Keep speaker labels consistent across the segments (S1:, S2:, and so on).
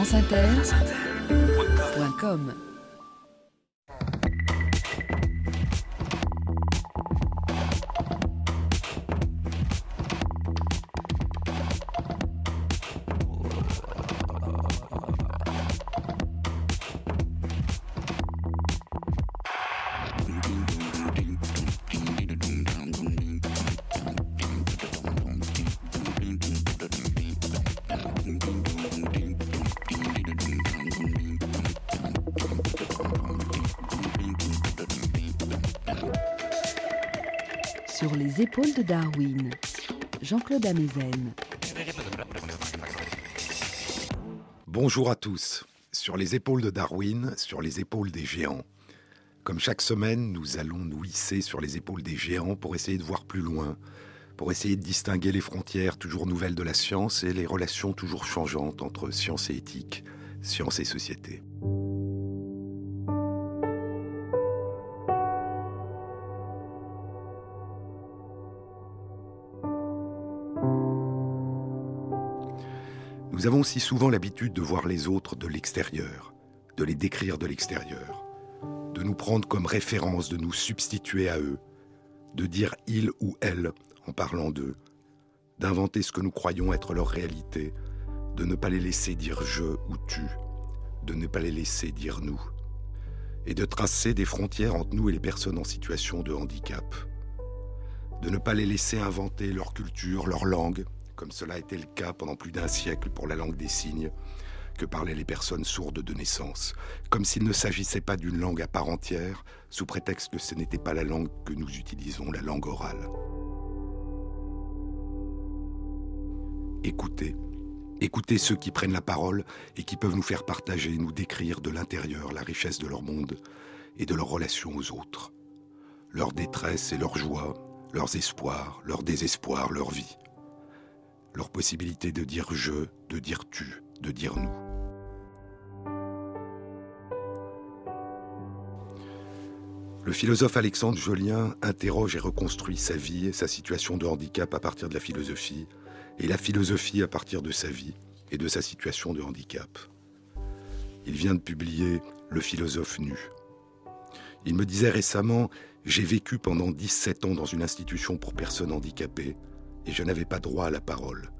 S1: franceinter.com Sur les épaules de Darwin, Jean-Claude Amezen.
S2: Bonjour à tous. Sur les épaules de Darwin, sur les épaules des géants. Comme chaque semaine, nous allons nous hisser sur les épaules des géants pour essayer de voir plus loin, pour essayer de distinguer les frontières toujours nouvelles de la science et les relations toujours changeantes entre science et éthique, science et société. Nous avons si souvent l'habitude de voir les autres de l'extérieur, de les décrire de l'extérieur, de nous prendre comme référence, de nous substituer à eux, de dire il ou elle en parlant d'eux, d'inventer ce que nous croyons être leur réalité, de ne pas les laisser dire je ou tu, de ne pas les laisser dire nous, et de tracer des frontières entre nous et les personnes en situation de handicap, de ne pas les laisser inventer leur culture, leur langue, comme cela été le cas pendant plus d'un siècle pour la langue des signes, que parlaient les personnes sourdes de naissance, comme s'il ne s'agissait pas d'une langue à part entière, sous prétexte que ce n'était pas la langue que nous utilisons, la langue orale. Écoutez, écoutez ceux qui prennent la parole et qui peuvent nous faire partager, nous décrire de l'intérieur la richesse de leur monde et de leur relation aux autres, leur détresse et leur joie, leurs espoirs, leur désespoir, leur vie leur possibilité de dire je, de dire tu, de dire nous. Le philosophe Alexandre Jolien interroge et reconstruit sa vie et sa situation de handicap à partir de la philosophie, et la philosophie à partir de sa vie et de sa situation de handicap. Il vient de publier Le philosophe nu. Il me disait récemment, j'ai vécu pendant 17 ans dans une institution pour personnes handicapées, et je n'avais pas droit à la parole.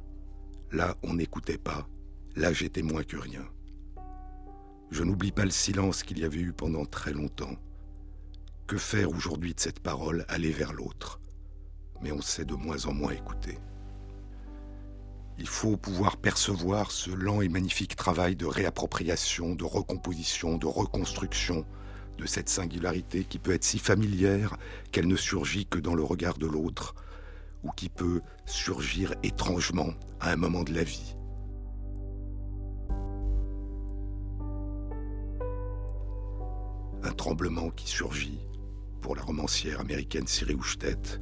S2: Là, on n'écoutait pas, là j'étais moins que rien. Je n'oublie pas le silence qu'il y avait eu pendant très longtemps. Que faire aujourd'hui de cette parole aller vers l'autre? Mais on sait de moins en moins écouter. Il faut pouvoir percevoir ce lent et magnifique travail de réappropriation, de recomposition, de reconstruction de cette singularité qui peut être si familière qu'elle ne surgit que dans le regard de l'autre, ou qui peut surgir étrangement à un moment de la vie. Un tremblement qui surgit pour la romancière américaine Siri Houchtet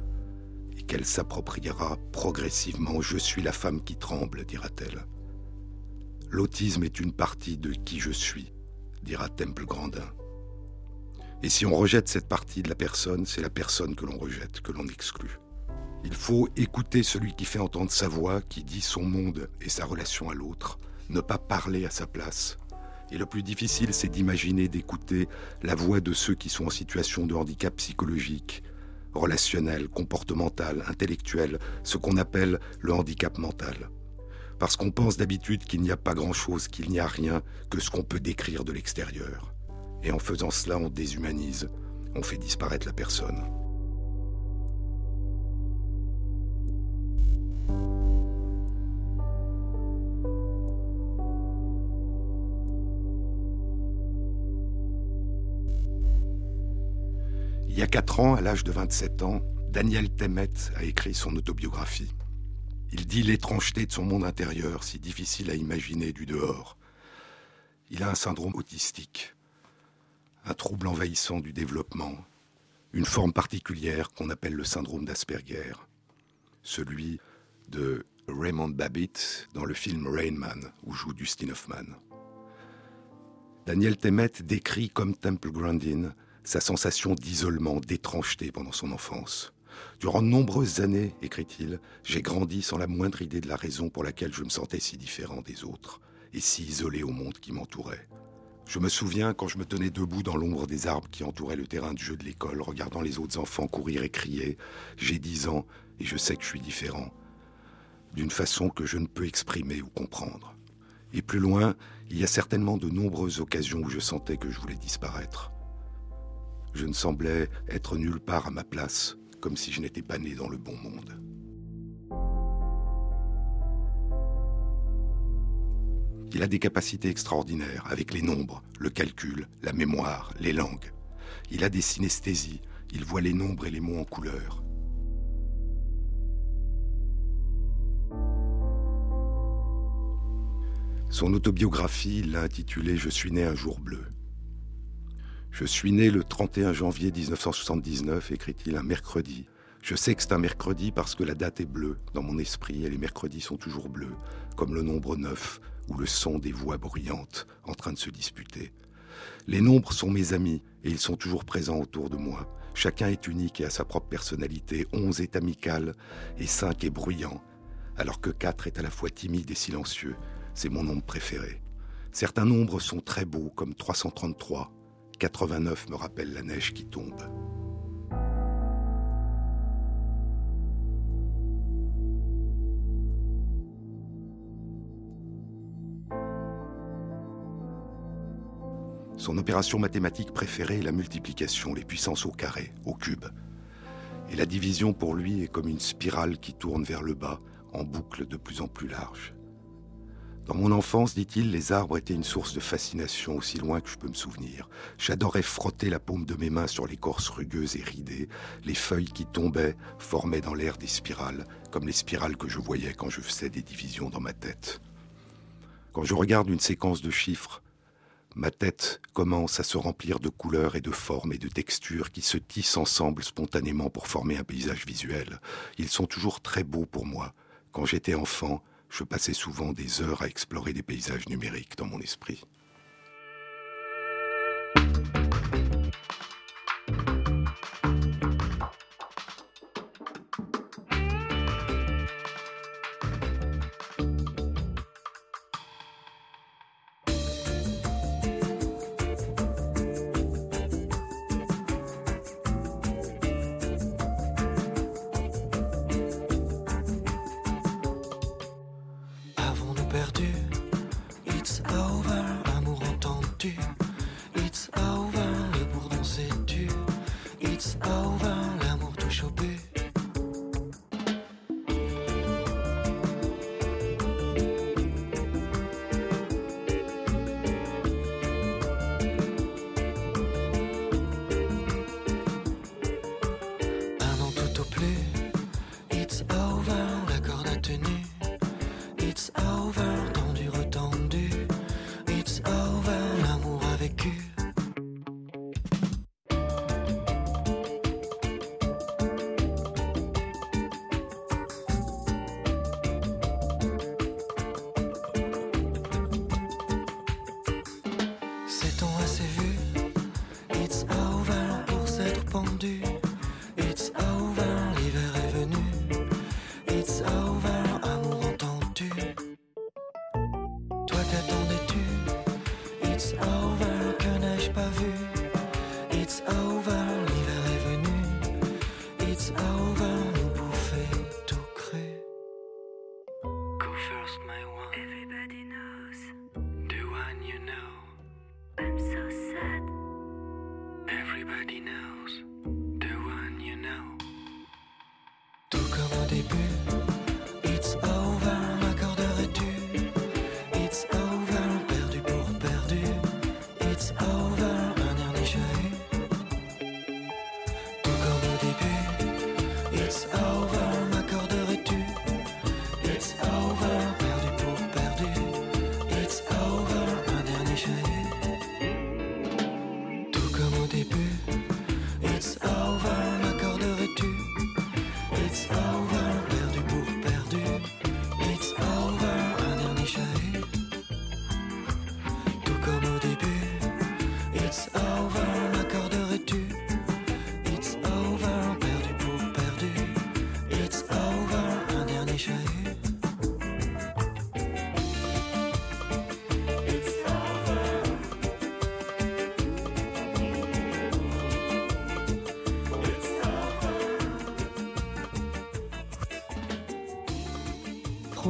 S2: et qu'elle s'appropriera progressivement. Je suis la femme qui tremble, dira-t-elle. L'autisme est une partie de qui je suis, dira Temple Grandin. Et si on rejette cette partie de la personne, c'est la personne que l'on rejette, que l'on exclut. Il faut écouter celui qui fait entendre sa voix, qui dit son monde et sa relation à l'autre, ne pas parler à sa place. Et le plus difficile, c'est d'imaginer, d'écouter la voix de ceux qui sont en situation de handicap psychologique, relationnel, comportemental, intellectuel, ce qu'on appelle le handicap mental. Parce qu'on pense d'habitude qu'il n'y a pas grand-chose, qu'il n'y a rien que ce qu'on peut décrire de l'extérieur. Et en faisant cela, on déshumanise, on fait disparaître la personne. Il y a 4 ans, à l'âge de 27 ans, Daniel Temmet a écrit son autobiographie. Il dit l'étrangeté de son monde intérieur, si difficile à imaginer du dehors. Il a un syndrome autistique, un trouble envahissant du développement, une forme particulière qu'on appelle le syndrome d'Asperger, celui de Raymond Babbitt dans le film Rain Man, où joue Dustin Hoffman. Daniel Temmet décrit comme Temple Grandin sa sensation d'isolement, d'étrangeté pendant son enfance. Durant de nombreuses années, écrit-il, j'ai grandi sans la moindre idée de la raison pour laquelle je me sentais si différent des autres. et si isolé au monde qui m'entourait. Je me souviens quand je me tenais debout dans l'ombre des arbres qui entouraient le terrain de jeu de l'école, regardant les autres enfants courir et crier. J'ai dix ans et je sais que je suis différent, d'une façon que je ne peux exprimer ou comprendre. Et plus loin, il y a certainement de nombreuses occasions où je sentais que je voulais disparaître. Je ne semblais être nulle part à ma place, comme si je n'étais pas né dans le bon monde. Il a des capacités extraordinaires avec les nombres, le calcul, la mémoire, les langues. Il a des synesthésies, il voit les nombres et les mots en couleur. Son autobiographie l'a intitulée Je suis né un jour bleu. Je suis né le 31 janvier 1979, écrit-il, un mercredi. Je sais que c'est un mercredi parce que la date est bleue dans mon esprit et les mercredis sont toujours bleus, comme le nombre 9 ou le son des voix bruyantes en train de se disputer. Les nombres sont mes amis et ils sont toujours présents autour de moi. Chacun est unique et a sa propre personnalité. 11 est amical et 5 est bruyant, alors que 4 est à la fois timide et silencieux. C'est mon nombre préféré. Certains nombres sont très beaux, comme 333. 89 me rappelle la neige qui tombe. Son opération mathématique préférée est la multiplication, les puissances au carré, au cube. Et la division pour lui est comme une spirale qui tourne vers le bas, en boucle de plus en plus large. Dans mon enfance, dit-il, les arbres étaient une source de fascination aussi loin que je peux me souvenir. J'adorais frotter la paume de mes mains sur l'écorce rugueuse et ridée. Les feuilles qui tombaient formaient dans l'air des spirales, comme les spirales que je voyais quand je faisais des divisions dans ma tête. Quand je regarde une séquence de chiffres, Ma tête commence à se remplir de couleurs et de formes et de textures qui se tissent ensemble spontanément pour former un paysage visuel. Ils sont toujours très beaux pour moi. Quand j'étais enfant, je passais souvent des heures à explorer des paysages numériques dans mon esprit.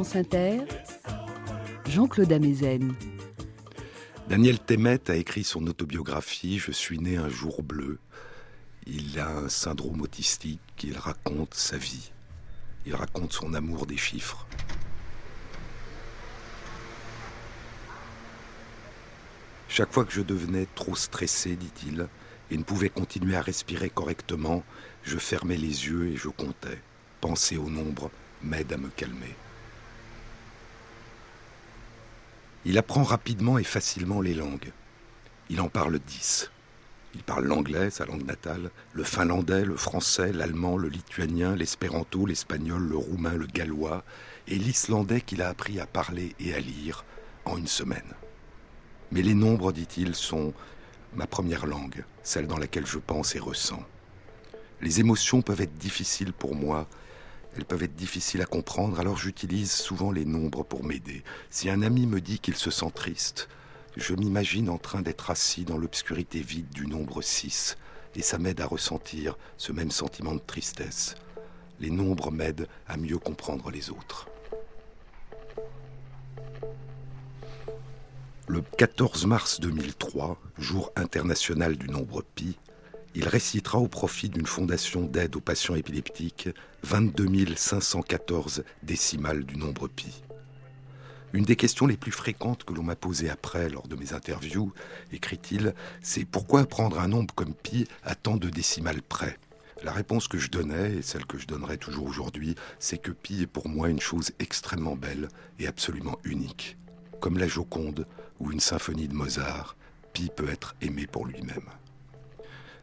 S1: France Inter, Jean-Claude Amezen.
S2: Daniel Temmet a écrit son autobiographie Je suis né un jour bleu. Il a un syndrome autistique, il raconte sa vie. Il raconte son amour des chiffres. Chaque fois que je devenais trop stressé, dit-il, et ne pouvais continuer à respirer correctement, je fermais les yeux et je comptais. Penser au nombre m'aide à me calmer. Il apprend rapidement et facilement les langues. Il en parle dix. Il parle l'anglais, sa langue natale, le finlandais, le français, l'allemand, le lituanien, l'espéranto, l'espagnol, le roumain, le gallois et l'islandais qu'il a appris à parler et à lire en une semaine. Mais les nombres, dit-il, sont ma première langue, celle dans laquelle je pense et ressens. Les émotions peuvent être difficiles pour moi, elles peuvent être difficiles à comprendre, alors j'utilise souvent les nombres pour m'aider. Si un ami me dit qu'il se sent triste, je m'imagine en train d'être assis dans l'obscurité vide du nombre 6, et ça m'aide à ressentir ce même sentiment de tristesse. Les nombres m'aident à mieux comprendre les autres. Le 14 mars 2003, jour international du nombre pi, il récitera au profit d'une fondation d'aide aux patients épileptiques 22 514 décimales du nombre pi. Une des questions les plus fréquentes que l'on m'a posées après lors de mes interviews, écrit-il, c'est pourquoi prendre un nombre comme pi à tant de décimales près? La réponse que je donnais, et celle que je donnerai toujours aujourd'hui, c'est que pi est pour moi une chose extrêmement belle et absolument unique. Comme la Joconde ou une symphonie de Mozart, Pi peut être aimé pour lui-même.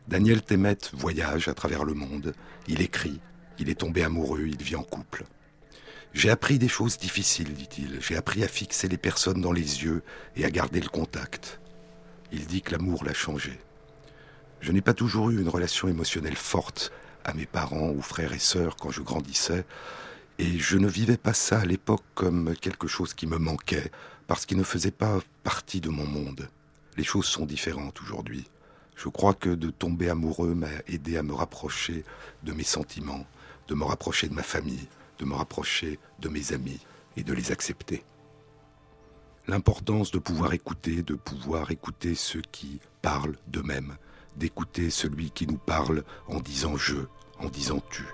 S2: Daniel Temmet voyage à travers le monde, il écrit, il est tombé amoureux, il vit en couple. J'ai appris des choses difficiles, dit-il. J'ai appris à fixer les personnes dans les yeux et à garder le contact. Il dit que l'amour l'a changé. Je n'ai pas toujours eu une relation émotionnelle forte à mes parents ou frères et sœurs quand je grandissais, et je ne vivais pas ça à l'époque comme quelque chose qui me manquait, parce qu'il ne faisait pas partie de mon monde. Les choses sont différentes aujourd'hui. Je crois que de tomber amoureux m'a aidé à me rapprocher de mes sentiments, de me rapprocher de ma famille, de me rapprocher de mes amis et de les accepter. L'importance de pouvoir écouter, de pouvoir écouter ceux qui parlent d'eux-mêmes, d'écouter celui qui nous parle en disant je, en disant tu.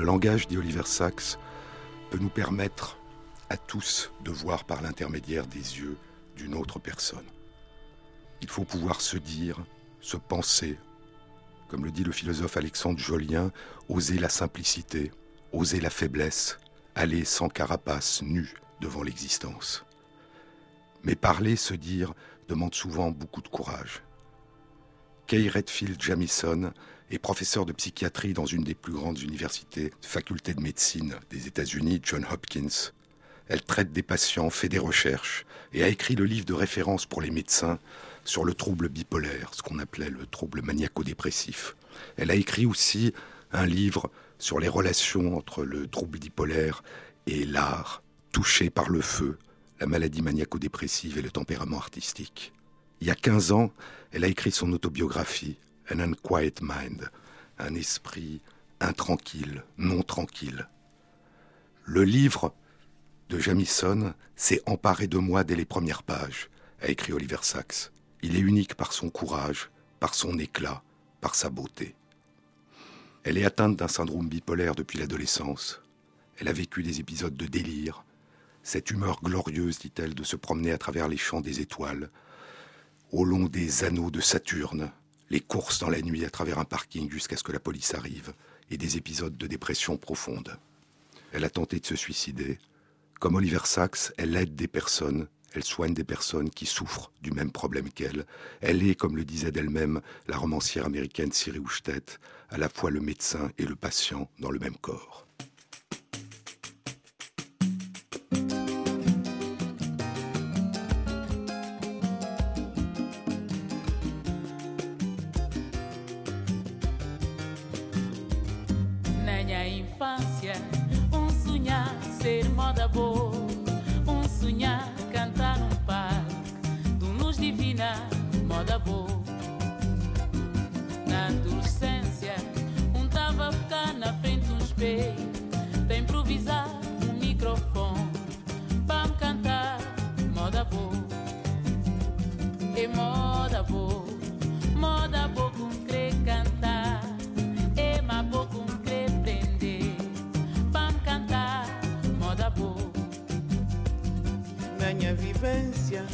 S2: Le langage, dit Oliver Sacks, peut nous permettre à tous de voir par l'intermédiaire des yeux d'une autre personne. Il faut pouvoir se dire, se penser, comme le dit le philosophe Alexandre Jolien, oser la simplicité, oser la faiblesse, aller sans carapace, nu devant l'existence. Mais parler, se dire, demande souvent beaucoup de courage. Kay Redfield Jamison est professeur de psychiatrie dans une des plus grandes universités, faculté de médecine des États-Unis, John Hopkins. Elle traite des patients, fait des recherches et a écrit le livre de référence pour les médecins sur le trouble bipolaire, ce qu'on appelait le trouble maniaco-dépressif. Elle a écrit aussi un livre sur les relations entre le trouble bipolaire et l'art, touché par le feu, la maladie maniaco-dépressive et le tempérament artistique. Il y a 15 ans, elle a écrit son autobiographie, An Unquiet Mind, un esprit intranquille, non tranquille. Le livre de Jamison s'est emparé de moi dès les premières pages, a écrit Oliver Sacks. Il est unique par son courage, par son éclat, par sa beauté. Elle est atteinte d'un syndrome bipolaire depuis l'adolescence. Elle a vécu des épisodes de délire. Cette humeur glorieuse, dit-elle, de se promener à travers les champs des étoiles, au long des anneaux de Saturne, les courses dans la nuit à travers un parking jusqu'à ce que la police arrive, et des épisodes de dépression profonde. Elle a tenté de se suicider. Comme Oliver Sacks, elle aide des personnes, elle soigne des personnes qui souffrent du même problème qu'elle. Elle est, comme le disait d'elle-même la romancière américaine Siri Houchtet, à la fois le médecin et le patient dans le même corps.
S3: adolescência, um tava a ficar na frente um espelho, para improvisar um microfone, para me cantar moda
S4: boa, e moda boa, moda boa com crer cantar, e ma boa com crer prender, para me cantar moda boa.
S3: Na minha vivência,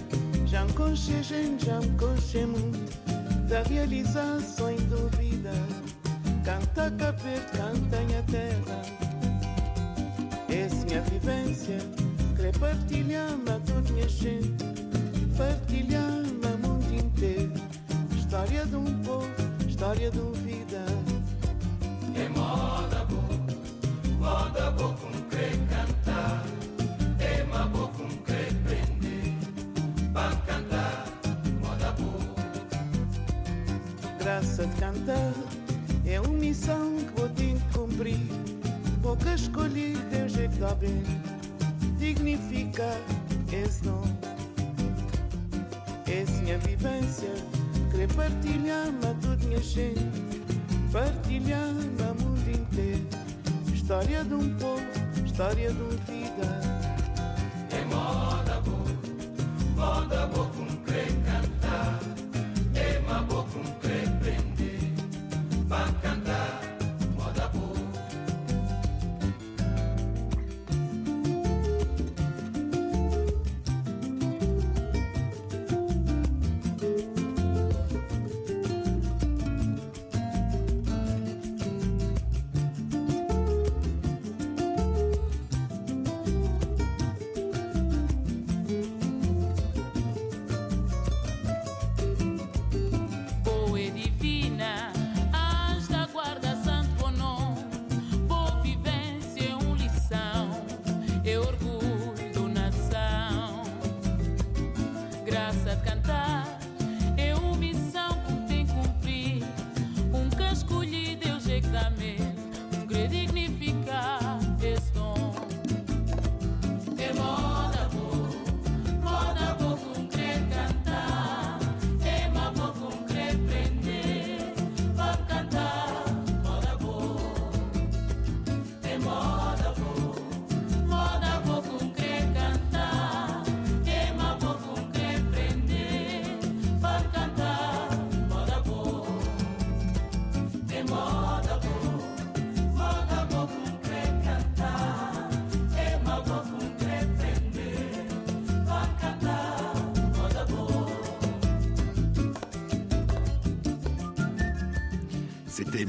S3: já me conchei, gente, já me conchei muito da realização Canta capeta, canta minha terra Essa minha vivência Querer partilhar a toda minha gente. Partilhar no mundo inteiro. História de um povo, história de uma vida.
S4: É moda boa, moda boa
S5: missão que vou ter que cumprir. Pouca escolhi, Deus é que dá bem Dignificar esse nome. Essa minha vivência. Querer partilhar a toda minha gente Partilhar no mundo inteiro. História de um povo, história de uma vida. É moda boa, moda boa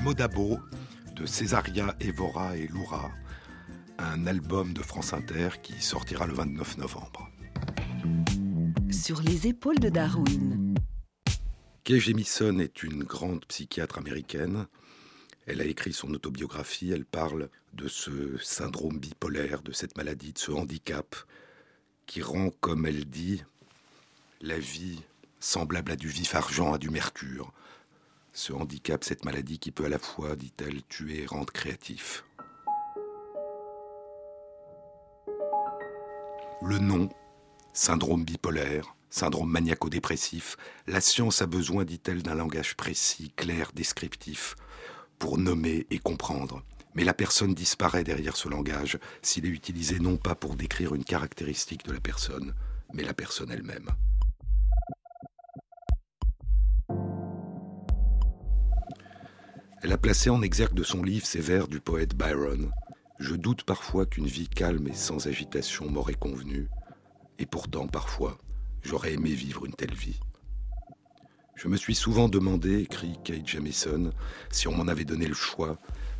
S2: Modabo de Césaria Evora et Loura, un album de France Inter qui sortira le 29 novembre.
S1: Sur les épaules de Darwin.
S2: Kay Jemison est une grande psychiatre américaine. Elle a écrit son autobiographie, elle parle de ce syndrome bipolaire, de cette maladie, de ce handicap qui rend, comme elle dit, la vie semblable à du vif argent, à du mercure. Ce handicap, cette maladie qui peut à la fois, dit-elle, tuer et rendre créatif. Le nom, syndrome bipolaire, syndrome maniaco-dépressif, la science a besoin, dit-elle, d'un langage précis, clair, descriptif, pour nommer et comprendre. Mais la personne disparaît derrière ce langage s'il est utilisé non pas pour décrire une caractéristique de la personne, mais la personne elle-même. Elle a placé en exergue de son livre ces vers du poète Byron. Je doute parfois qu'une vie calme et sans agitation m'aurait convenu, et pourtant, parfois, j'aurais aimé vivre une telle vie. Je me suis souvent demandé, écrit Kate Jamison, si on m'en avait donné le choix,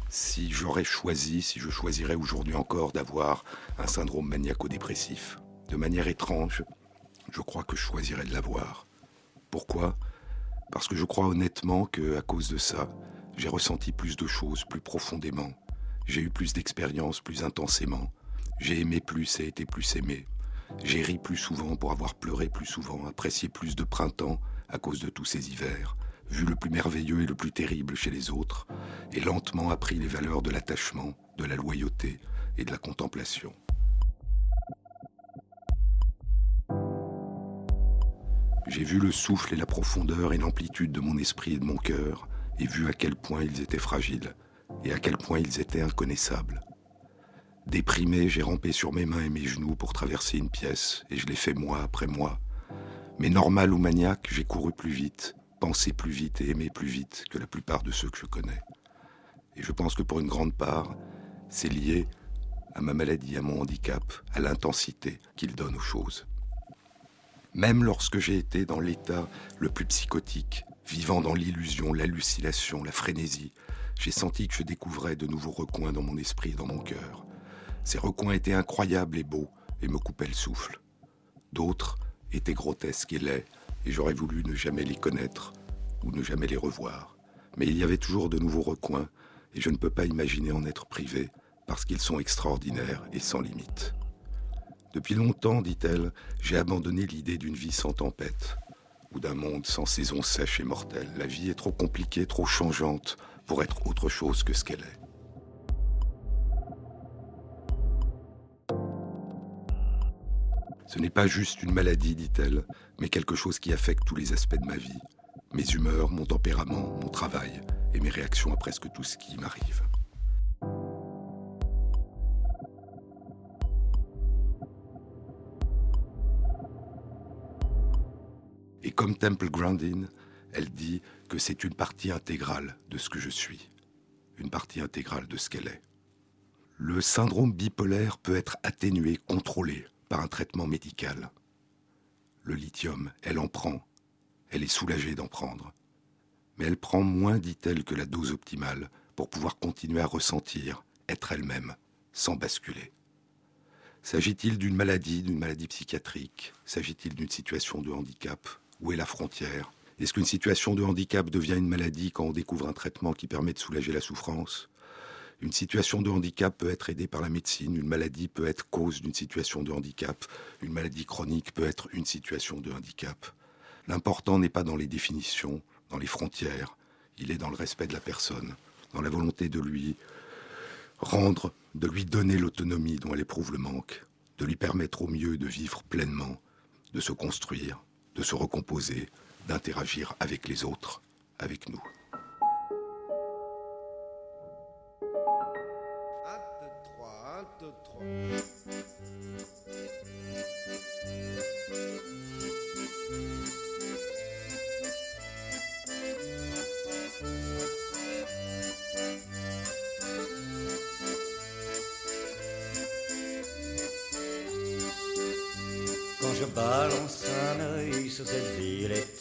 S2: si j'aurais choisi, si je choisirais aujourd'hui encore d'avoir un syndrome maniaco-dépressif. De manière étrange, je crois que je choisirais de l'avoir. Pourquoi? Parce que je crois honnêtement que, à cause de ça, j'ai ressenti plus de choses plus profondément. J'ai eu plus d'expériences plus intensément. J'ai aimé plus et été plus aimé. J'ai ri plus souvent pour avoir pleuré plus souvent, apprécié plus de printemps à cause de tous ces hivers, vu le plus merveilleux et le plus terrible chez les autres, et lentement appris les valeurs de l'attachement, de la loyauté et de la contemplation. J'ai vu le souffle et la profondeur et l'amplitude de mon esprit et de mon cœur, et vu à quel point ils étaient fragiles, et à quel point ils étaient inconnaissables. Déprimé, j'ai rampé sur mes mains et mes genoux pour traverser une pièce, et je l'ai fait mois après mois. Mais normal ou maniaque, j'ai couru plus vite, pensé plus vite et aimé plus vite que la plupart de ceux que je connais. Et je pense que pour une grande part, c'est lié à ma maladie, à mon handicap, à l'intensité qu'il donne aux choses. Même lorsque j'ai été dans l'état le plus psychotique, vivant dans l'illusion, l'hallucination, la frénésie, j'ai senti que je découvrais de nouveaux recoins dans mon esprit et dans mon cœur. Ces recoins étaient incroyables et beaux et me coupaient le souffle. D'autres étaient grotesques et laids, et j'aurais voulu ne jamais les connaître ou ne jamais les revoir. Mais il y avait toujours de nouveaux recoins, et je ne peux pas imaginer en être privé, parce qu'ils sont extraordinaires et sans limite. Depuis longtemps, dit-elle, j'ai abandonné l'idée d'une vie sans tempête, d'un monde sans saison sèche et mortelle. La vie est trop compliquée, trop changeante pour être autre chose que ce qu'elle est. Ce n'est pas juste une maladie, dit-elle, mais quelque chose qui affecte tous les aspects de ma vie. Mes humeurs, mon tempérament, mon travail et mes réactions à presque tout ce qui m'arrive. Et comme Temple Grandin, elle dit que c'est une partie intégrale de ce que je suis, une partie intégrale de ce qu'elle est. Le syndrome bipolaire peut être atténué, contrôlé par un traitement médical. Le lithium, elle en prend, elle est soulagée d'en prendre. Mais elle prend moins, dit-elle, que la dose optimale pour pouvoir continuer à ressentir, être elle-même, sans basculer. S'agit-il d'une maladie, d'une maladie psychiatrique? S'agit-il d'une situation de handicap? Où est la frontière? Est-ce qu'une situation de handicap devient une maladie quand on découvre un traitement qui permet de soulager la souffrance? Une situation de handicap peut être aidée par la médecine, une maladie peut être cause d'une situation de handicap, une maladie chronique peut être une situation de handicap. L'important n'est pas dans les définitions, dans les frontières, il est dans le respect de la personne, dans la volonté de lui rendre, de lui donner l'autonomie dont elle éprouve le manque, de lui permettre au mieux de vivre pleinement, de se construire, de se recomposer, d'interagir avec les autres, avec nous.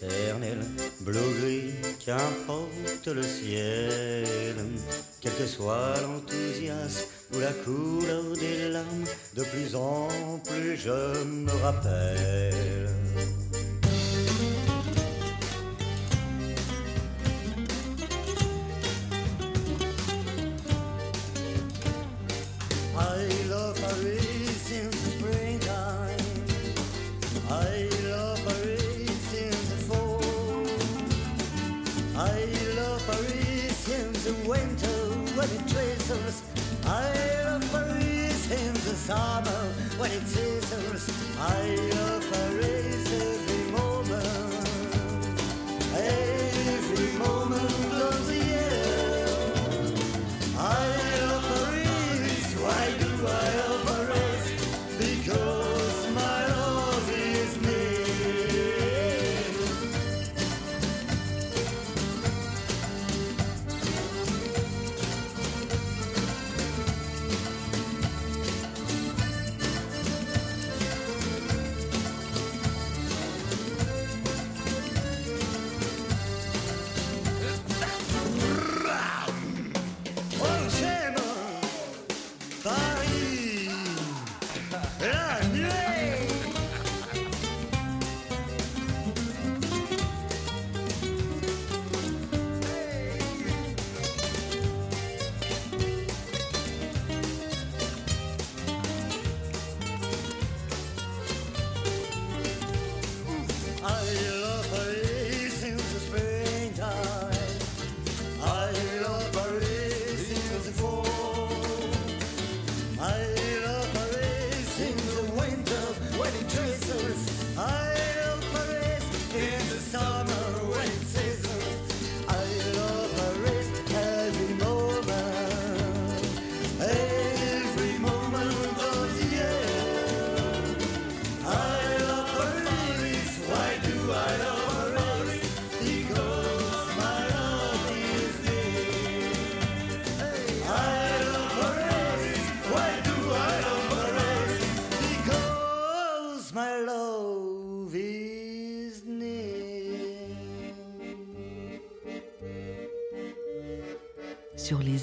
S6: Ville éternelle, bleu-gris, qu'importe le ciel, quel que soit l'enthousiasme ou la couleur des larmes, de plus en plus je me rappelle. it treats us. I'll freeze hands a summer when
S1: it's sees. I'll.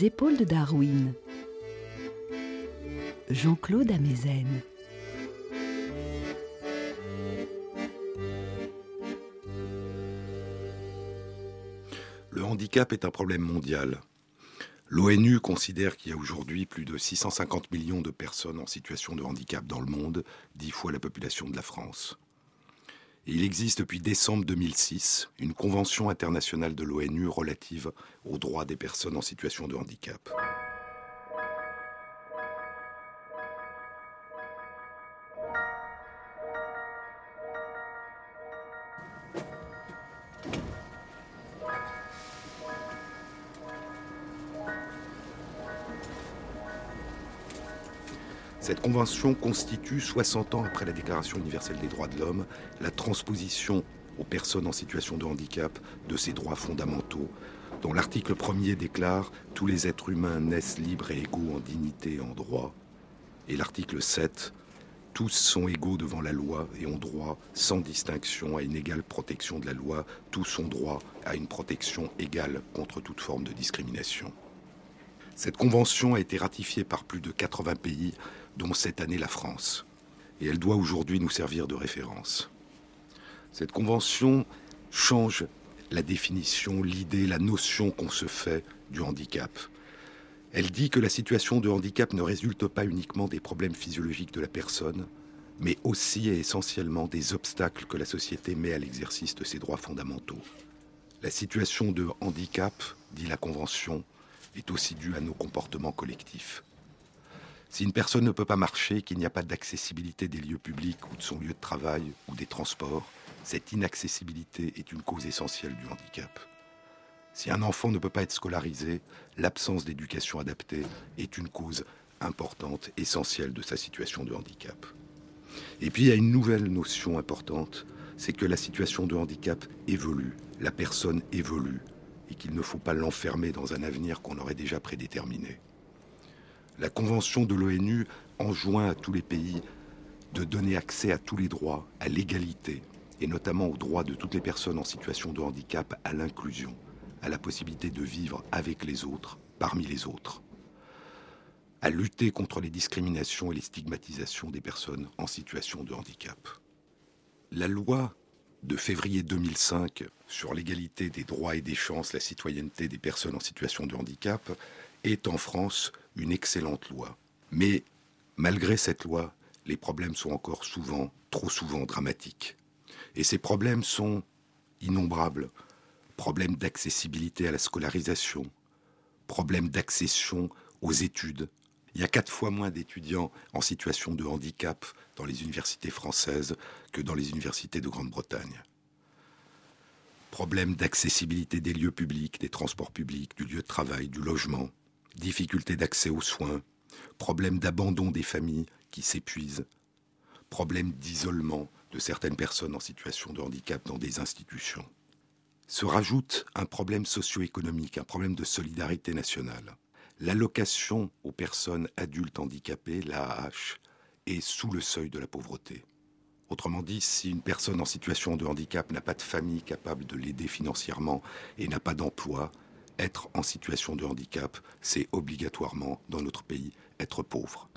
S1: De Darwin. Jean-Claude Amezen.
S2: Le handicap est un problème mondial. L'ONU considère qu'il y a aujourd'hui plus de 650 millions de personnes en situation de handicap dans le monde, dix fois la population de la France. Il existe depuis décembre 2006 une convention internationale de l'ONU relative aux droits des personnes en situation de handicap. Convention constitue, 60 ans après la Déclaration universelle des droits de l'homme, la transposition aux personnes en situation de handicap de ces droits fondamentaux, dont l'article 1er déclare Tous les êtres humains naissent libres et égaux en dignité et en droit, et l'article 7 Tous sont égaux devant la loi et ont droit, sans distinction, à une égale protection de la loi, tous ont droit à une protection égale contre toute forme de discrimination. Cette convention a été ratifiée par plus de 80 pays, dont cette année la France. Et elle doit aujourd'hui nous servir de référence. Cette convention change la définition, l'idée, la notion qu'on se fait du handicap. Elle dit que la situation de handicap ne résulte pas uniquement des problèmes physiologiques de la personne, mais aussi et essentiellement des obstacles que la société met à l'exercice de ses droits fondamentaux. La situation de handicap, dit la Convention, est aussi due à nos comportements collectifs. Si une personne ne peut pas marcher, qu'il n'y a pas d'accessibilité des lieux publics ou de son lieu de travail ou des transports, cette inaccessibilité est une cause essentielle du handicap. Si un enfant ne peut pas être scolarisé, l'absence d'éducation adaptée est une cause importante, essentielle de sa situation de handicap. Et puis il y a une nouvelle notion importante, c'est que la situation de handicap évolue, la personne évolue, et qu'il ne faut pas l'enfermer dans un avenir qu'on aurait déjà prédéterminé. La Convention de l'ONU enjoint à tous les pays de donner accès à tous les droits, à l'égalité, et notamment aux droits de toutes les personnes en situation de handicap, à l'inclusion, à la possibilité de vivre avec les autres, parmi les autres, à lutter contre les discriminations et les stigmatisations des personnes en situation de handicap. La loi de février 2005 sur l'égalité des droits et des chances, la citoyenneté des personnes en situation de handicap est en France une excellente loi. Mais malgré cette loi, les problèmes sont encore souvent, trop souvent dramatiques. Et ces problèmes sont innombrables. Problèmes d'accessibilité à la scolarisation, problèmes d'accession aux études. Il y a quatre fois moins d'étudiants en situation de handicap dans les universités françaises que dans les universités de Grande-Bretagne. Problèmes d'accessibilité des lieux publics, des transports publics, du lieu de travail, du logement difficultés d'accès aux soins, problèmes d'abandon des familles qui s'épuisent, problèmes d'isolement de certaines personnes en situation de handicap dans des institutions. Se rajoute un problème socio-économique, un problème de solidarité nationale. L'allocation aux personnes adultes handicapées, l'AAH, est sous le seuil de la pauvreté. Autrement dit, si une personne en situation de handicap n'a pas de famille capable de l'aider financièrement et n'a pas d'emploi, être en situation de handicap, c'est obligatoirement, dans notre pays, être pauvre.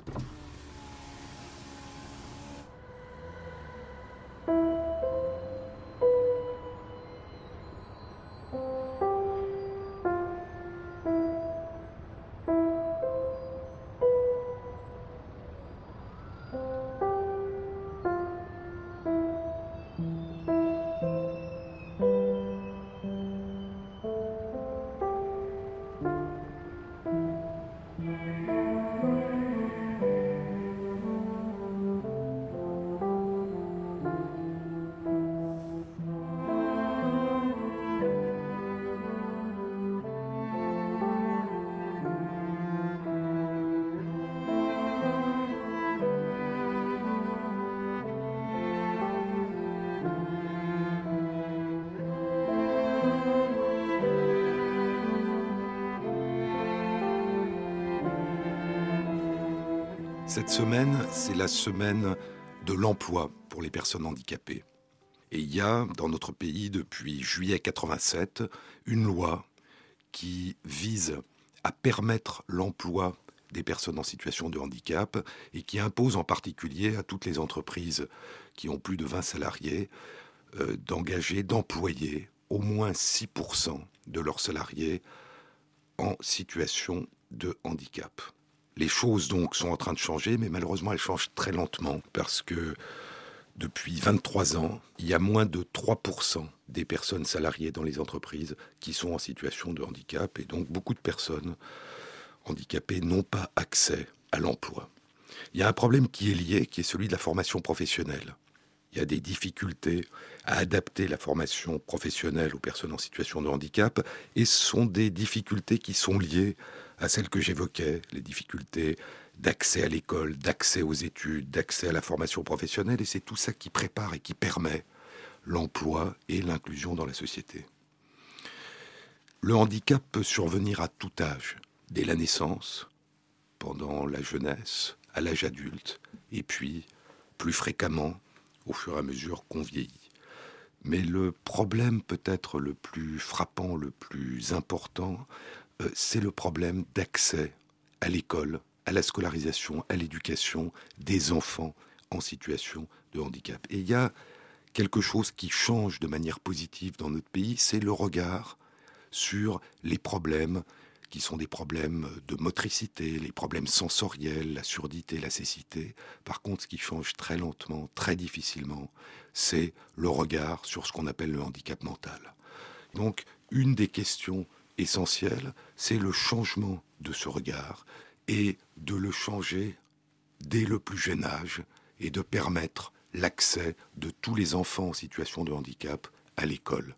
S2: Cette semaine, c'est la semaine de l'emploi pour les personnes handicapées. Et il y a dans notre pays depuis juillet 87 une loi qui vise à permettre l'emploi des personnes en situation de handicap et qui impose en particulier à toutes les entreprises qui ont plus de 20 salariés euh, d'engager, d'employer au moins 6% de leurs salariés en situation de handicap. Les choses donc sont en train de changer, mais malheureusement elles changent très lentement parce que depuis 23 ans, il y a moins de 3% des personnes salariées dans les entreprises qui sont en situation de handicap et donc beaucoup de personnes handicapées n'ont pas accès à l'emploi. Il y a un problème qui est lié, qui est celui de la formation professionnelle. Il y a des difficultés à adapter la formation professionnelle aux personnes en situation de handicap et ce sont des difficultés qui sont liées à celles que j'évoquais, les difficultés d'accès à l'école, d'accès aux études, d'accès à la formation professionnelle, et c'est tout ça qui prépare et qui permet l'emploi et l'inclusion dans la société. Le handicap peut survenir à tout âge, dès la naissance, pendant la jeunesse, à l'âge adulte, et puis plus fréquemment au fur et à mesure qu'on vieillit. Mais le problème peut-être le plus frappant, le plus important, c'est le problème d'accès à l'école, à la scolarisation, à l'éducation des enfants en situation de handicap. Et il y a quelque chose qui change de manière positive dans notre pays, c'est le regard sur les problèmes qui sont des problèmes de motricité, les problèmes sensoriels, la surdité, la cécité. Par contre, ce qui change très lentement, très difficilement, c'est le regard sur ce qu'on appelle le handicap mental. Donc, une des questions essentiel, c'est le changement de ce regard et de le changer dès le plus jeune âge et de permettre l'accès de tous les enfants en situation de handicap à l'école.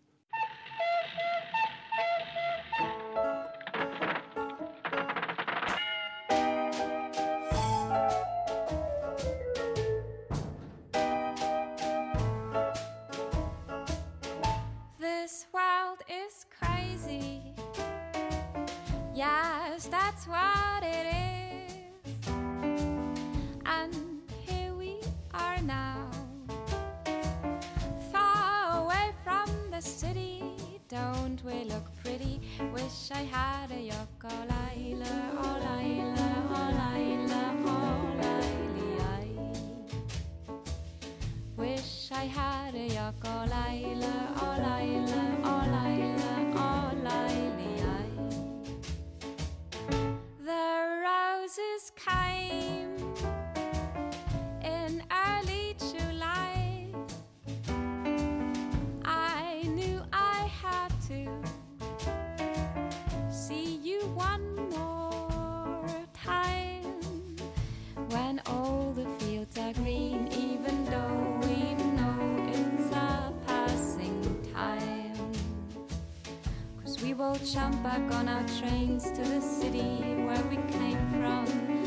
S7: Jump back on our trains to the city where we came from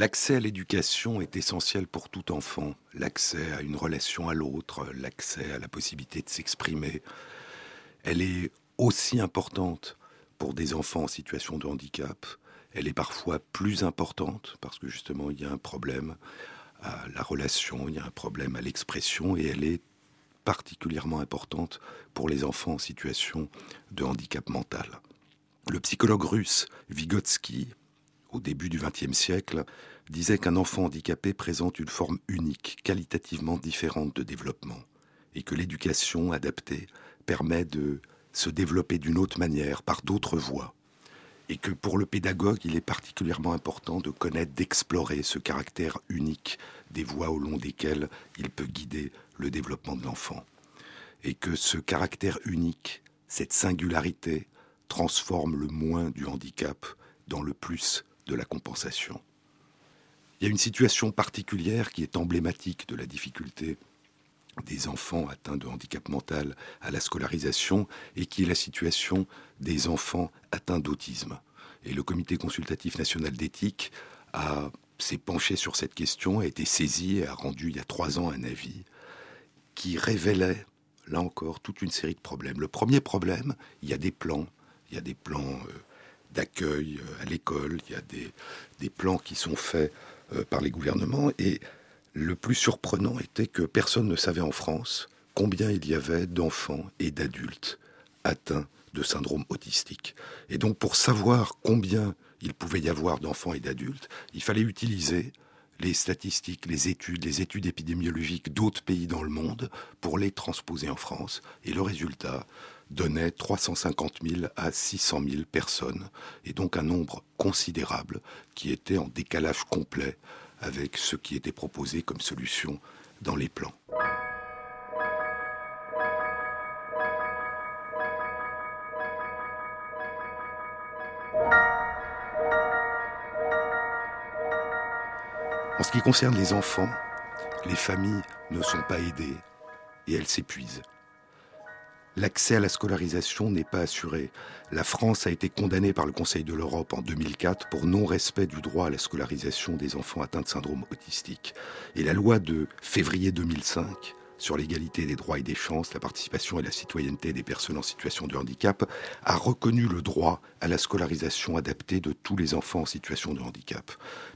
S2: L'accès à l'éducation est essentiel pour tout enfant. L'accès à une relation à l'autre, l'accès à la possibilité de s'exprimer. Elle est aussi importante pour des enfants en situation de handicap. Elle est parfois plus importante parce que justement il y a un problème à la relation, il y a un problème à l'expression et elle est particulièrement importante pour les enfants en situation de handicap mental. Le psychologue russe Vygotsky, au début du XXe siècle, disait qu'un enfant handicapé présente une forme unique, qualitativement différente de développement, et que l'éducation adaptée permet de se développer d'une autre manière, par d'autres voies, et que pour le pédagogue, il est particulièrement important de connaître, d'explorer ce caractère unique des voies au long desquelles il peut guider le développement de l'enfant. Et que ce caractère unique, cette singularité, transforme le moins du handicap dans le plus de la compensation. Il y a une situation particulière qui est emblématique de la difficulté des enfants atteints de handicap mental à la scolarisation et qui est la situation des enfants atteints d'autisme. Et le comité consultatif national d'éthique s'est penché sur cette question, a été saisi et a rendu il y a trois ans un avis qui révélait, là encore, toute une série de problèmes. Le premier problème, il y a des plans, il y a des plans euh, d'accueil euh, à l'école, il y a des, plans qui sont faits euh, par les gouvernements et le plus surprenant était que personne ne savait en France combien il y avait d'enfants et d'adultes atteints de syndrome autistique. Et donc pour savoir combien il pouvait y avoir d'enfants et d'adultes, il fallait utiliser les statistiques, les études, les études épidémiologiques d'autres pays dans le monde pour les transposer en France. Et le résultat donnait 350 000 à 600 000 personnes, et donc un nombre considérable qui était en décalage complet avec ce qui était proposé comme solution dans les plans. En ce qui concerne les enfants, les familles ne sont pas aidées et elles s'épuisent. L'accès à la scolarisation n'est pas assuré. La France a été condamnée par le Conseil de l'Europe en 2004 pour non-respect du droit à la scolarisation des enfants atteints de syndrome autistique. Et la loi de février 2005 sur l'égalité des droits et des chances, la participation et la citoyenneté des personnes en situation de handicap, a reconnu le droit à la scolarisation adaptée de tous les enfants en situation de handicap.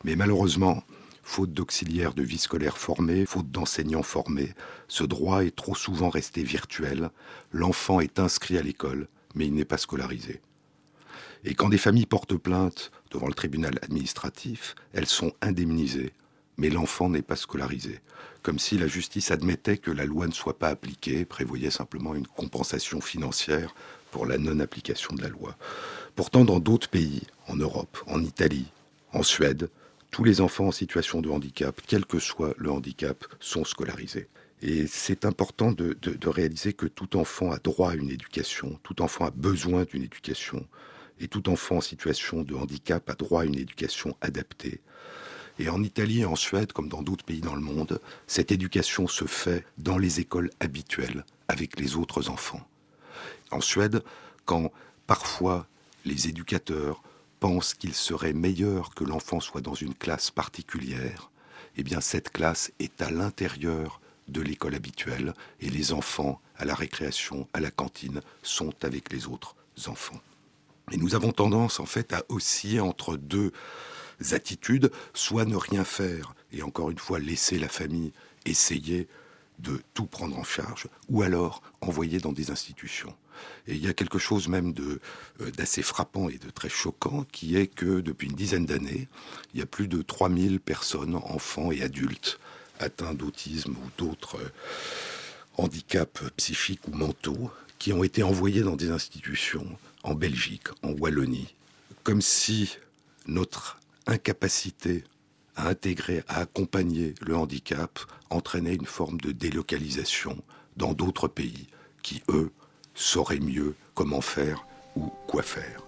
S2: Mais malheureusement, faute d'auxiliaires de vie scolaire formés, faute d'enseignants formés, ce droit est trop souvent resté virtuel. L'enfant est inscrit à l'école, mais il n'est pas scolarisé. Et quand des familles portent plainte devant le tribunal administratif, elles sont indemnisées, mais l'enfant n'est pas scolarisé, comme si la justice admettait que la loi ne soit pas appliquée, prévoyait simplement une compensation financière pour la non-application de la loi. Pourtant, dans d'autres pays, en Europe, en Italie, en Suède, tous les enfants en situation de handicap, quel que soit le handicap, sont scolarisés. Et c'est important de, réaliser que tout enfant a droit à une éducation, tout enfant a besoin d'une éducation, et tout enfant en situation de handicap a droit à une éducation adaptée. Et en Italie et en Suède, comme dans d'autres pays dans le monde, cette éducation se fait dans les écoles habituelles, avec les autres enfants. En Suède, quand parfois les éducateurs pense qu'il serait meilleur que l'enfant soit dans une classe particulière, eh bien cette classe est à l'intérieur de l'école habituelle et les enfants, à la récréation, à la cantine, sont avec les autres enfants. Et nous avons tendance en fait à osciller entre deux attitudes, soit ne rien faire et encore une fois laisser la famille essayer de tout prendre en charge, ou alors envoyer dans des institutions. Et il y a quelque chose même euh, d'assez frappant et de très choquant, qui est que depuis une dizaine d'années, il y a plus de 3000 personnes, enfants et adultes, atteints d'autisme ou d'autres euh, handicaps psychiques ou mentaux, qui ont été envoyés dans des institutions en Belgique, en Wallonie, comme si notre incapacité à intégrer, à accompagner le handicap entraînait une forme de délocalisation dans d'autres pays qui, eux, sauraient mieux comment faire ou quoi faire.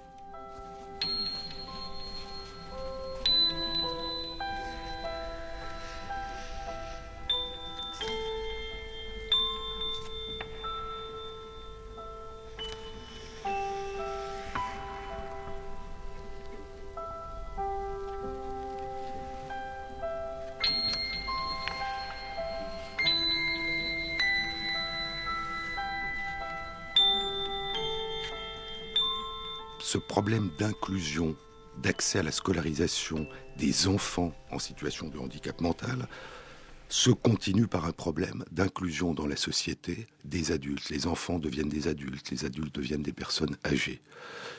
S2: D'inclusion, d'accès à la scolarisation des enfants en situation de handicap mental se continue par un problème d'inclusion dans la société des adultes. Les enfants deviennent des adultes, les adultes deviennent des personnes âgées.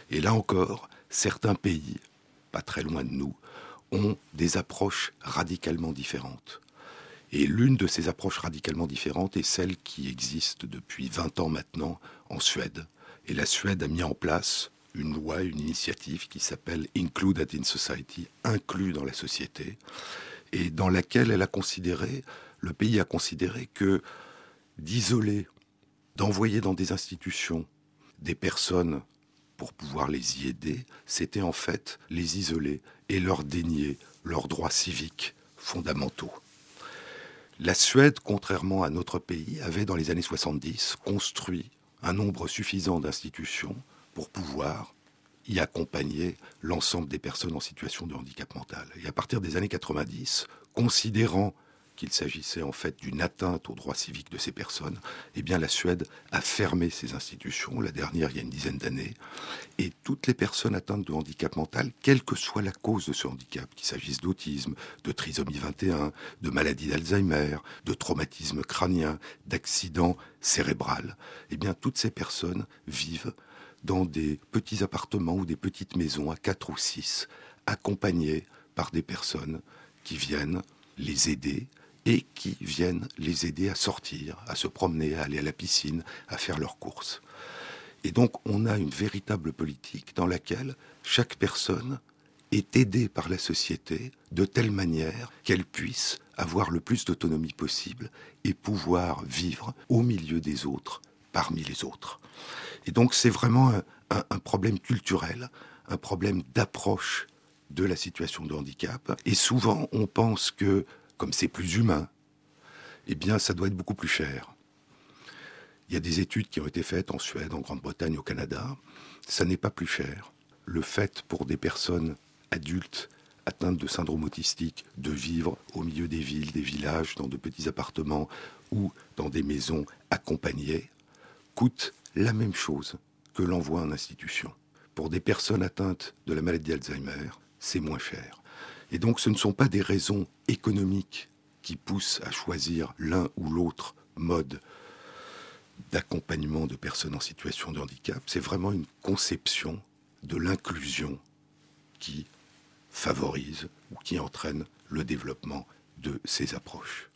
S2: Et là encore, certains pays, pas très loin de nous, ont des approches radicalement différentes. Et l'une de ces approches radicalement différentes est celle qui existe depuis 20 ans maintenant en Suède. Et la Suède a mis en place une loi, une initiative qui s'appelle Included in Society, inclus dans la société, et dans laquelle elle a considéré, le pays a considéré que d'isoler, d'envoyer dans des institutions des personnes pour pouvoir les y aider, c'était en fait les isoler et leur dénier leurs droits civiques fondamentaux. La Suède, contrairement à notre pays, avait dans les années 70 construit un nombre suffisant d'institutions pour pouvoir y accompagner l'ensemble des personnes en situation de handicap mental. Et à partir des années 90, considérant qu'il s'agissait en fait d'une atteinte aux droits civiques de ces personnes, eh bien la Suède a fermé ses institutions, la dernière il y a une dizaine d'années, et toutes les personnes atteintes de handicap mental, quelle que soit la cause de ce handicap, qu'il s'agisse d'autisme, de trisomie 21, de maladie d'Alzheimer, de traumatisme crânien, d'accident cérébral, eh bien toutes ces personnes vivent dans des petits appartements ou des petites maisons à quatre ou six, accompagnées par des personnes qui viennent les aider et qui viennent les aider à sortir, à se promener, à aller à la piscine, à faire leurs courses. Et donc on a une véritable politique dans laquelle chaque personne est aidée par la société de telle manière qu'elle puisse avoir le plus d'autonomie possible et pouvoir vivre au milieu des autres, parmi les autres. Et donc c'est vraiment un, un- un problème culturel, un problème d'approche de la situation de handicap. Et souvent on pense que, comme c'est plus humain, eh bien ça doit être beaucoup plus cher. Il y a des études qui ont été faites en Suède, en Grande-Bretagne, au Canada. Ça n'est pas plus cher. Le fait pour des personnes adultes atteintes de syndrome autistique de vivre au milieu des villes, des villages, dans de petits appartements ou dans des maisons accompagnées coûte la même chose que l'envoi en institution. Pour des personnes atteintes de la maladie d'Alzheimer, c'est moins cher. Et donc ce ne sont pas des raisons économiques qui poussent à choisir l'un ou l'autre mode d'accompagnement de personnes en situation de handicap, c'est vraiment une conception de l'inclusion qui favorise ou qui entraîne le développement de ces approches.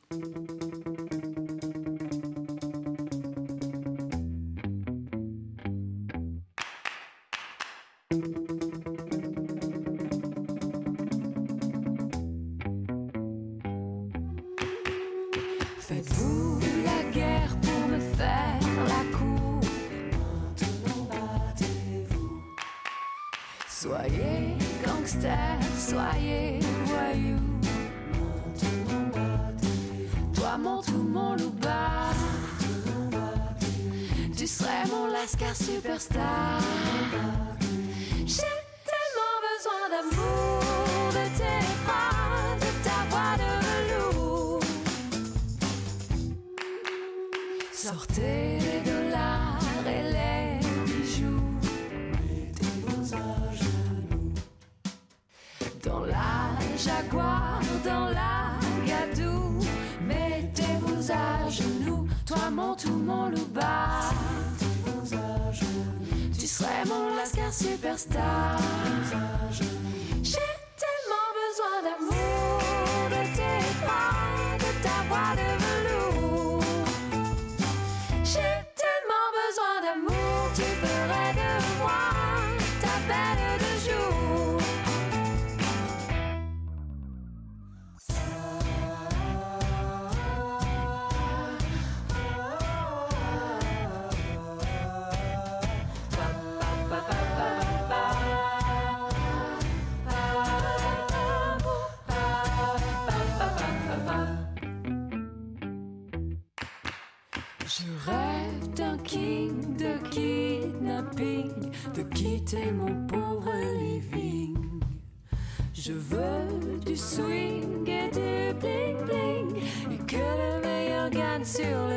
S7: De quitter mon pauvre living. Je veux du swing et du bling bling, et que le meilleur gagne sur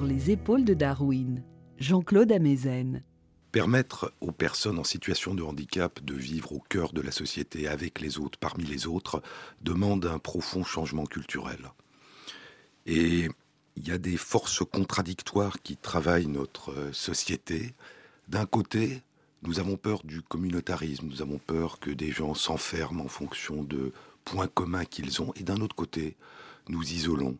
S1: Les épaules de Darwin, Jean-Claude Amezen.
S2: Permettre aux personnes en situation de handicap de vivre au cœur de la société avec les autres, parmi les autres, demande un profond changement culturel. Et il y a des forces contradictoires qui travaillent notre euh, société. D'un côté, nous avons peur du communautarisme, nous avons peur que des gens s'enferment en fonction de points communs qu'ils ont, et d'un autre côté, nous isolons.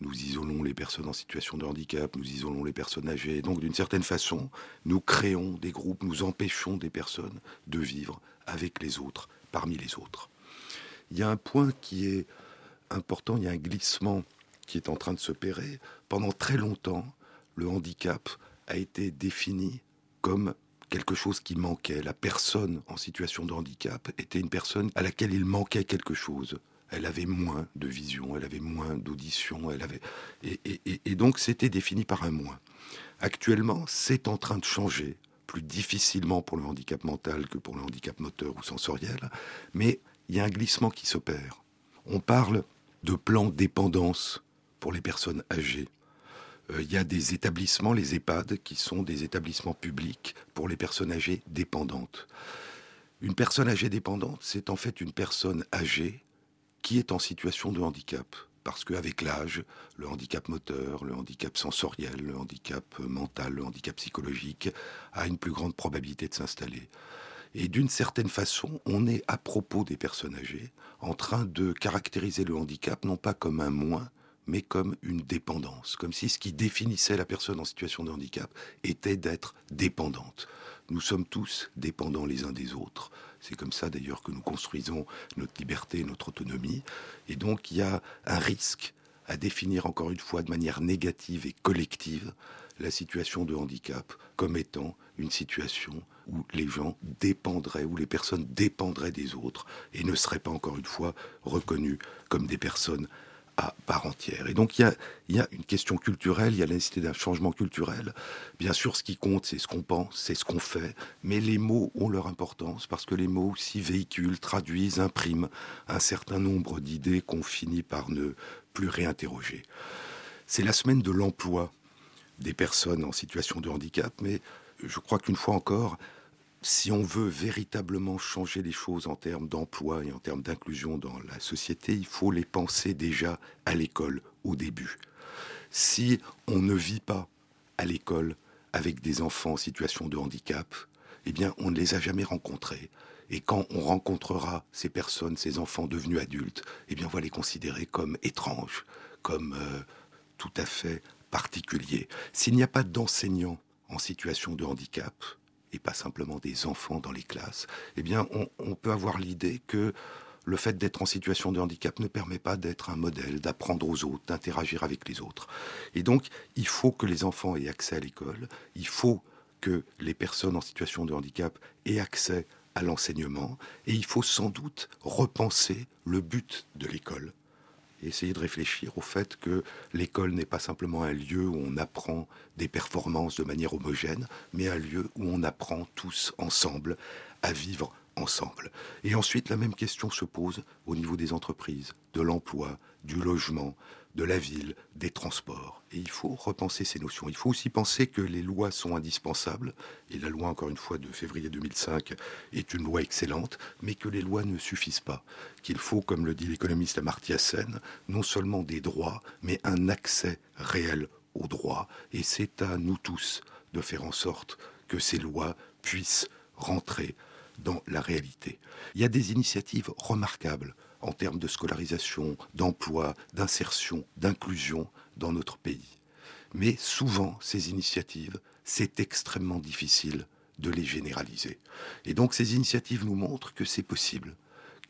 S2: Nous isolons les personnes en situation de handicap, nous isolons les personnes âgées. Donc, d'une certaine façon, nous créons des groupes, nous empêchons des personnes de vivre avec les autres, parmi les autres. Il y a un point qui est important, il y a un glissement qui est en train de s'opérer. Pendant très longtemps, le handicap a été défini comme quelque chose qui manquait. La personne en situation de handicap était une personne à laquelle il manquait quelque chose. Elle avait moins de vision, elle avait moins d'audition, elle avait et, donc c'était défini par un moins. Actuellement, c'est en train de changer, plus difficilement pour le handicap mental que pour le handicap moteur ou sensoriel, mais il y a un glissement qui s'opère. On parle de plan dépendance pour les personnes âgées. Euh, Il y a des établissements, les EHPAD, qui sont des établissements publics pour les personnes âgées dépendantes. Une personne âgée dépendante, c'est en fait une personne âgée qui est en situation de handicap. Parce qu'avec l'âge, le handicap moteur, le handicap sensoriel, le handicap mental, le handicap psychologique a une plus grande probabilité de s'installer. Et d'une certaine façon, on est à propos des personnes âgées en train de caractériser le handicap non pas comme un moins, mais comme une dépendance, comme si ce qui définissait la personne en situation de handicap était d'être dépendante. Nous sommes tous dépendants les uns des autres. C'est comme ça d'ailleurs que nous construisons notre liberté, notre autonomie. Et donc il y a un risque à définir encore une fois de manière négative et collective la situation de handicap comme étant une situation où les gens dépendraient, où les personnes dépendraient des autres et ne seraient pas encore une fois reconnues comme des personnes à part entière. Et donc il y a, une question culturelle, il y a la nécessité d'un changement culturel. Bien sûr, ce qui compte, c'est ce qu'on pense, c'est ce qu'on fait, mais les mots ont leur importance parce que les mots aussi véhiculent, traduisent, impriment un certain nombre d'idées qu'on finit par ne plus réinterroger. C'est la semaine de l'emploi des personnes en situation de handicap, mais je crois qu'une fois encore, si on veut véritablement changer les choses en termes d'emploi et en termes d'inclusion dans la société, il faut les penser déjà à l'école, au début. Si on ne vit pas à l'école avec des enfants en situation de handicap, eh bien, on ne les a jamais rencontrés. Et quand on rencontrera ces personnes, ces enfants devenus adultes, eh bien, on va les considérer comme étranges, comme euh, tout à fait particuliers. S'il n'y a pas d'enseignants en situation de handicap, et pas simplement des enfants dans les classes, eh bien, on, on peut avoir l'idée que le fait d'être en situation de handicap ne permet pas d'être un modèle, d'apprendre aux autres, d'interagir avec les autres. Et donc, il faut que les enfants aient accès à l'école, il faut que les personnes en situation de handicap aient accès à l'enseignement, et il faut sans doute repenser le but de l'école. Essayer de réfléchir au fait que l'école n'est pas simplement un lieu où on apprend des performances de manière homogène, mais un lieu où on apprend tous ensemble à vivre ensemble. Et ensuite, la même question se pose au niveau des entreprises, de l'emploi, du logement, de la ville, des transports. Et il faut repenser ces notions. Il faut aussi penser que les lois sont indispensables, et la loi, encore une fois, de février 2005 est une loi excellente, mais que les lois ne suffisent pas. Qu'il faut, comme le dit l'économiste Amartya Sen, non seulement des droits, mais un accès réel aux droits. Et c'est à nous tous de faire en sorte que ces lois puissent rentrer dans la réalité. Il y a des initiatives remarquables en termes de scolarisation, d'emploi, d'insertion, d'inclusion dans notre pays. Mais souvent, ces initiatives, c'est extrêmement difficile de les généraliser. Et donc ces initiatives nous montrent que c'est possible,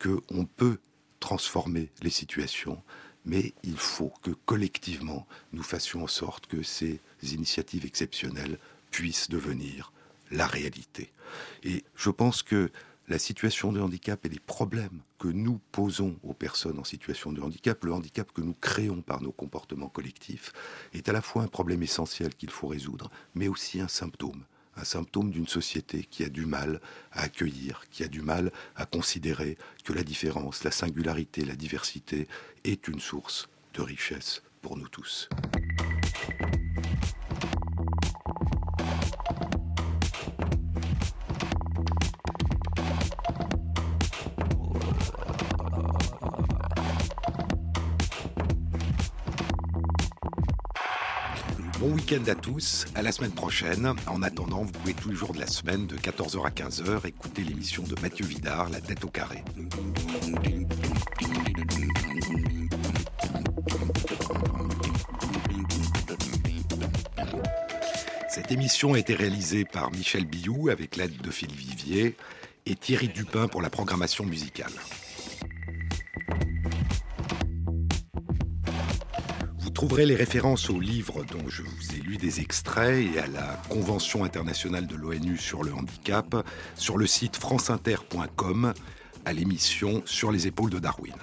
S2: qu'on peut transformer les situations, mais il faut que collectivement nous fassions en sorte que ces initiatives exceptionnelles puissent devenir la réalité. Et je pense que la situation de handicap et les problèmes que nous posons aux personnes en situation de handicap, le handicap que nous créons par nos comportements collectifs, est à la fois un problème essentiel qu'il faut résoudre, mais aussi un symptôme. Un symptôme d'une société qui a du mal à accueillir, qui a du mal à considérer que la différence, la singularité, la diversité est une source de richesse pour nous tous. À tous, à la semaine prochaine. En attendant, vous pouvez tous les jours de la semaine, de 14h à 15h, écouter l'émission de Mathieu Vidard, La tête au carré. Cette émission a été réalisée par Michel Billou avec l'aide de Philippe Vivier et Thierry Dupin pour la programmation musicale. Trouverez les références aux livres dont je vous ai lu des extraits et à la Convention internationale de l'ONU sur le handicap sur le site franceinter.com à l'émission Sur les épaules de Darwin.